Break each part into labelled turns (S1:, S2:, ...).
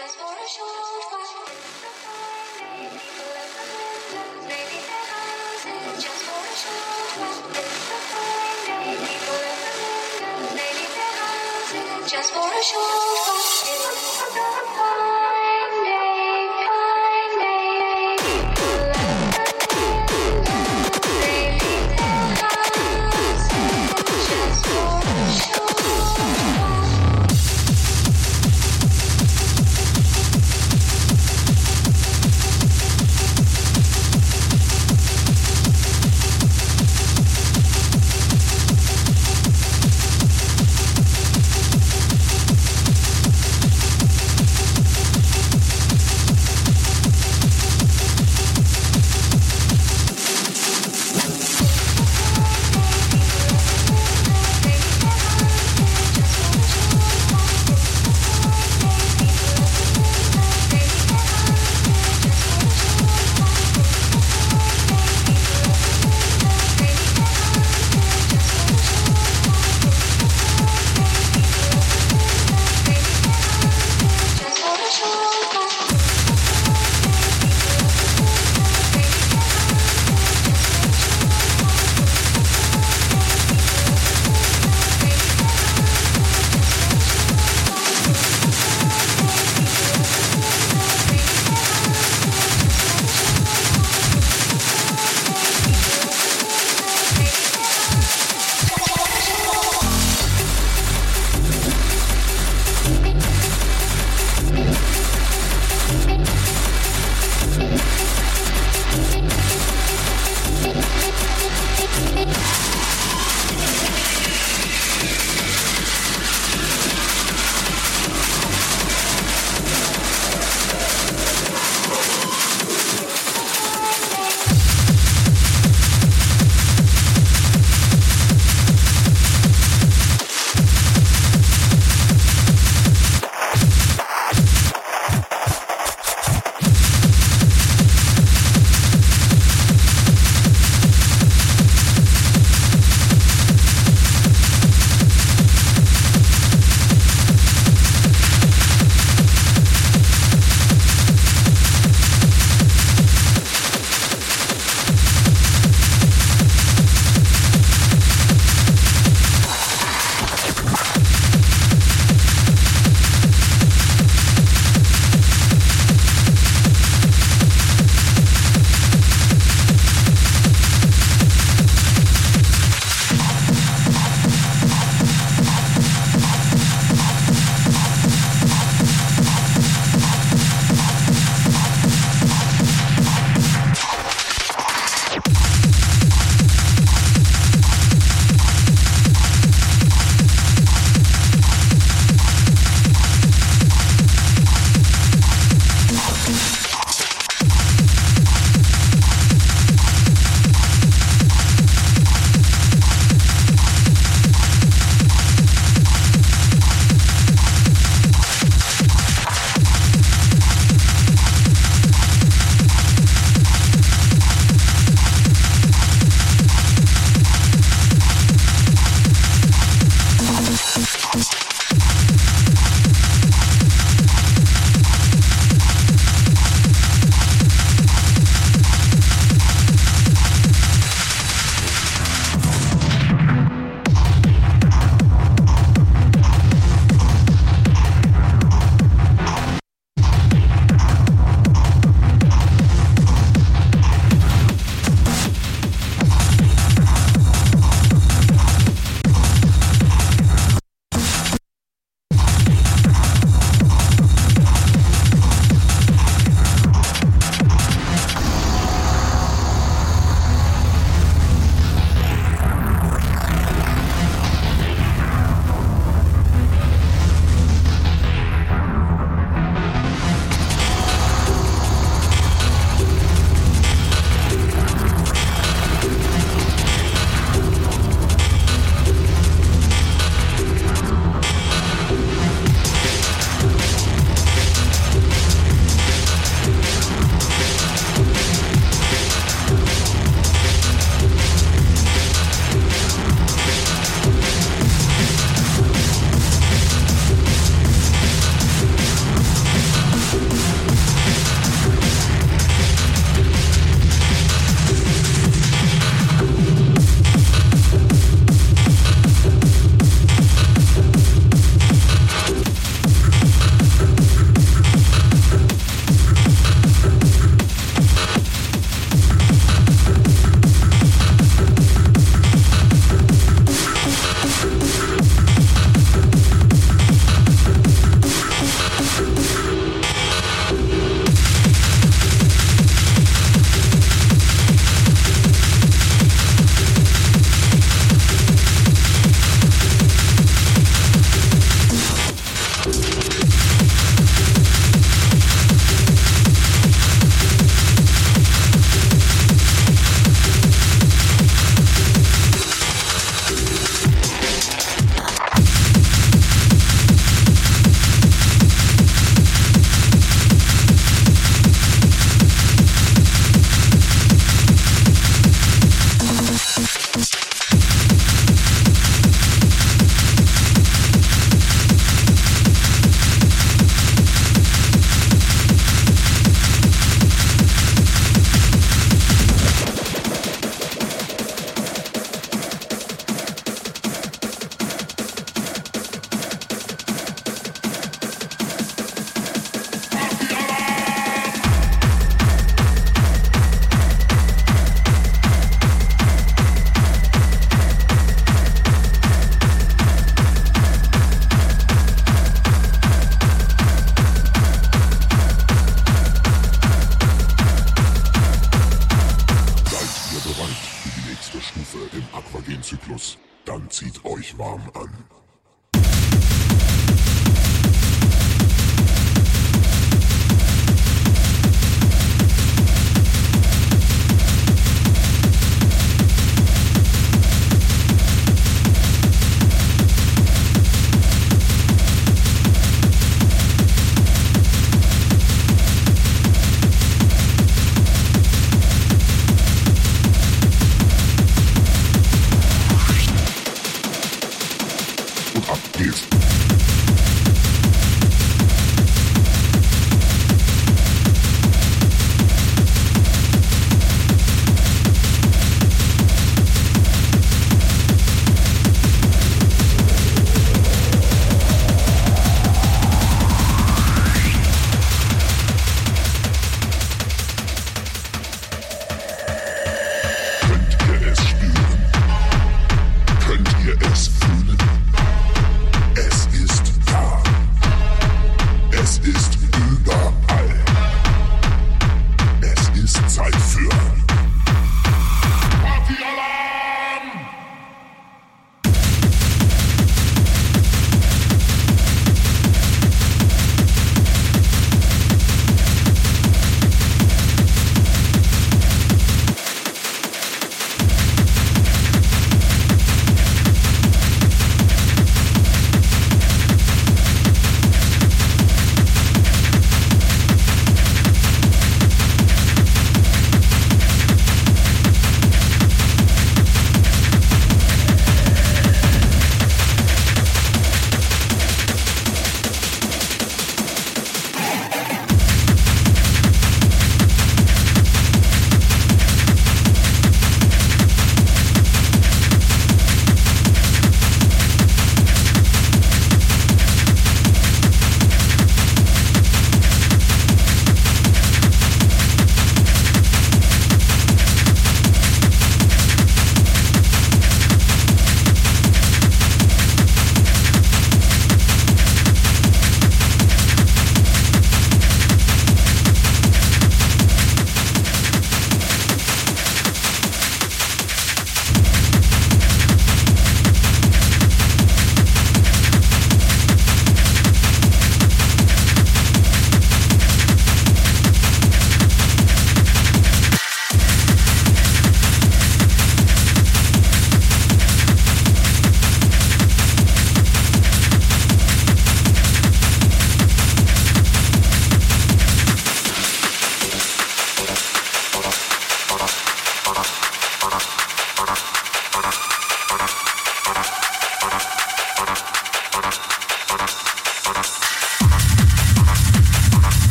S1: Just for a short while. At the windows, maybe their houses. Just for a short while. It's. The windows, maybe their houses. Just for a short while.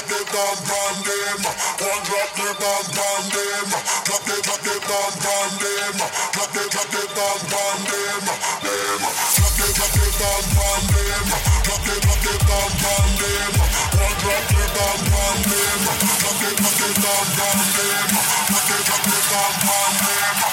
S1: drop the bomb on them. One drop the bomb on them. Drop the drop the bomb on them. Drop the drop the bomb on them. Them. Drop the drop the bomb on them. Drop the drop the bomb on them. One drop the bomb on them. Drop the drop the bomb on them. Drop the drop the bomb on them.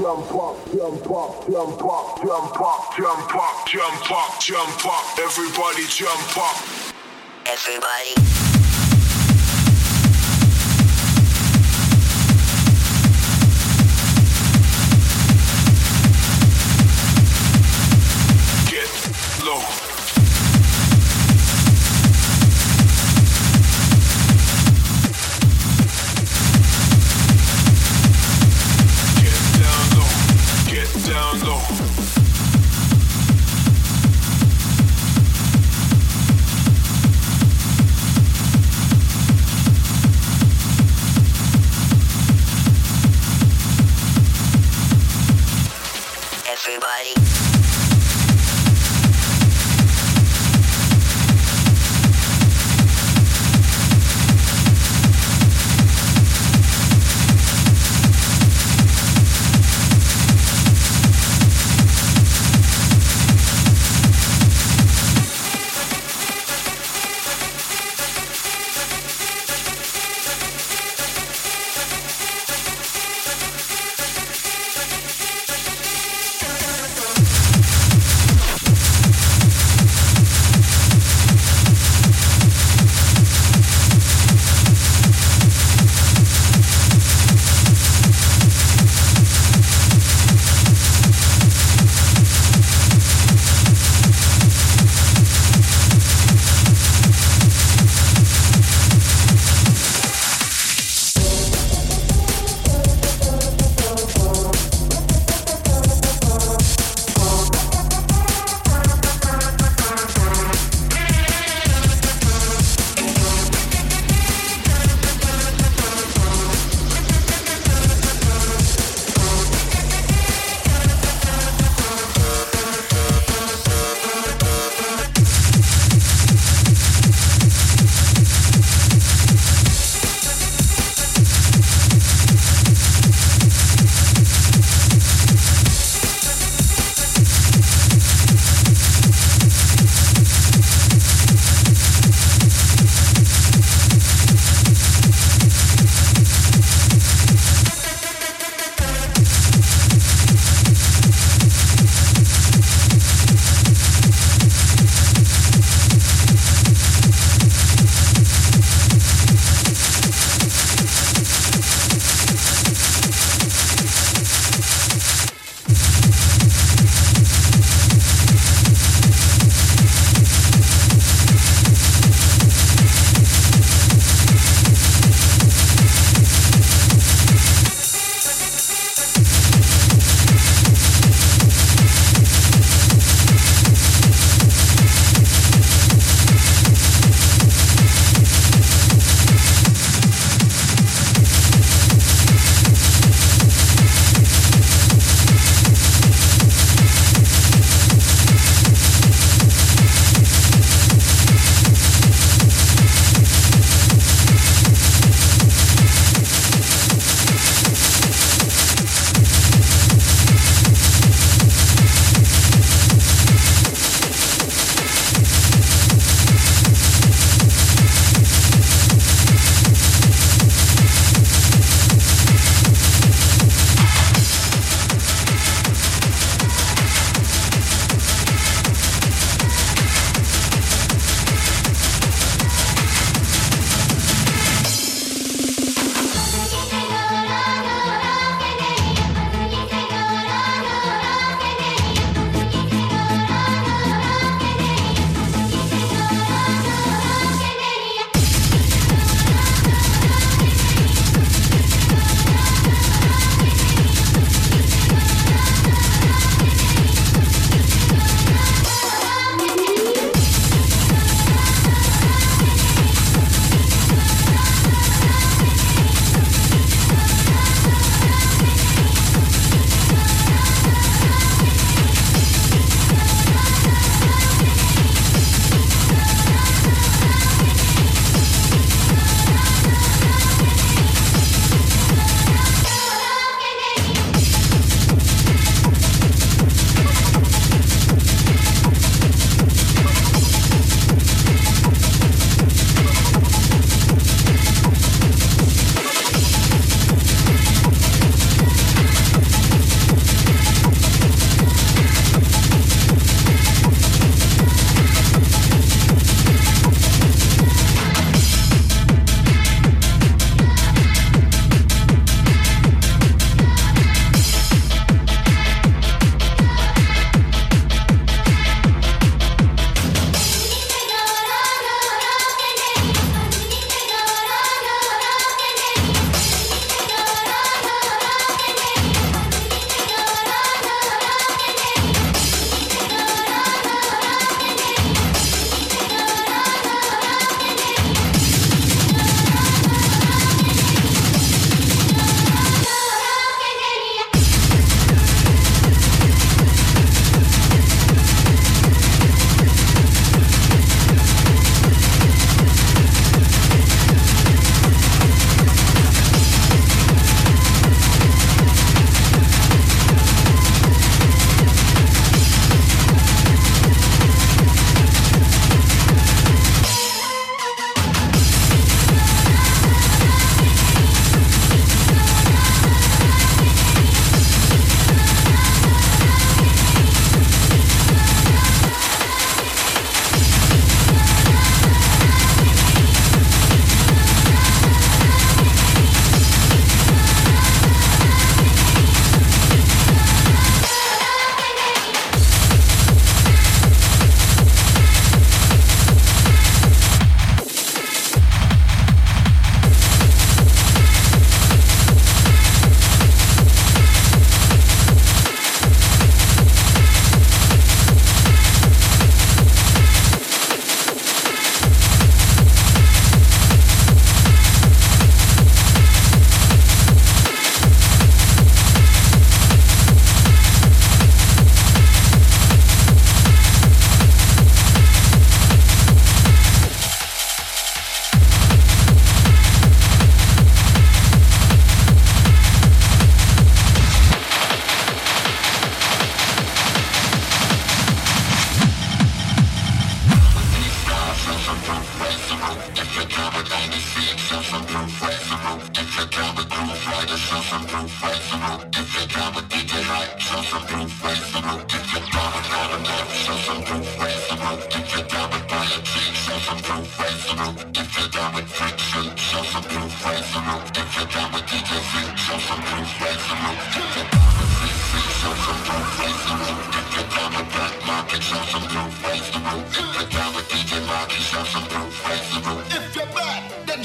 S2: jump up, jump up, jump up, jump up, jump up, jump up, jump up. Everybody jump up.
S3: Everybody.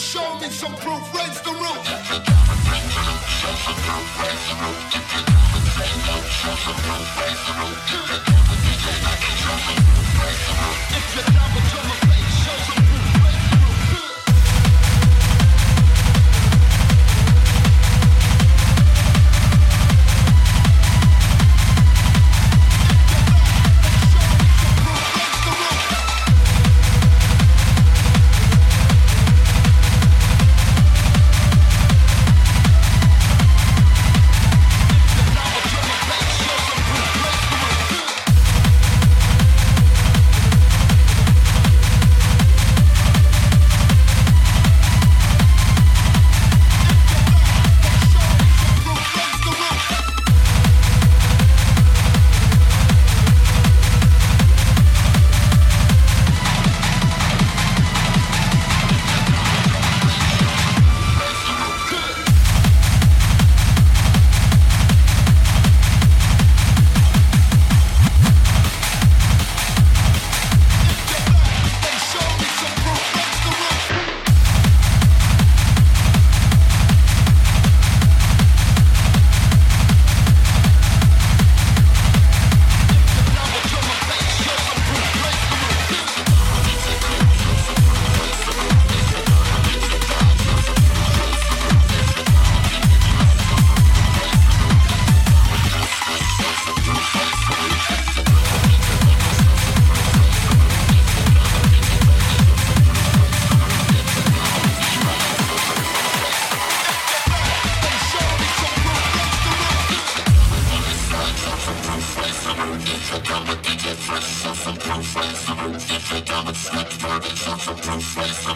S4: show me some proof. Raise the roof. If you're down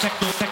S5: techno, techno.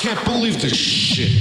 S5: Can't believe this shit.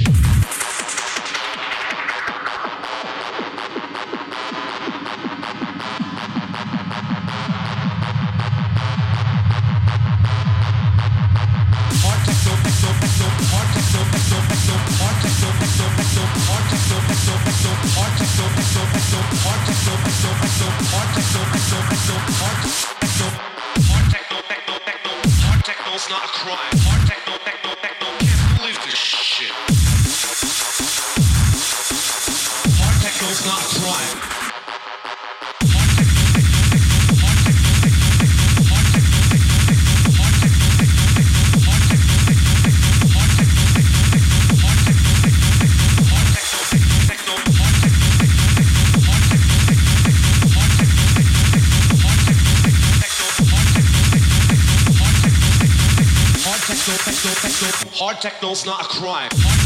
S5: techno's not a crime.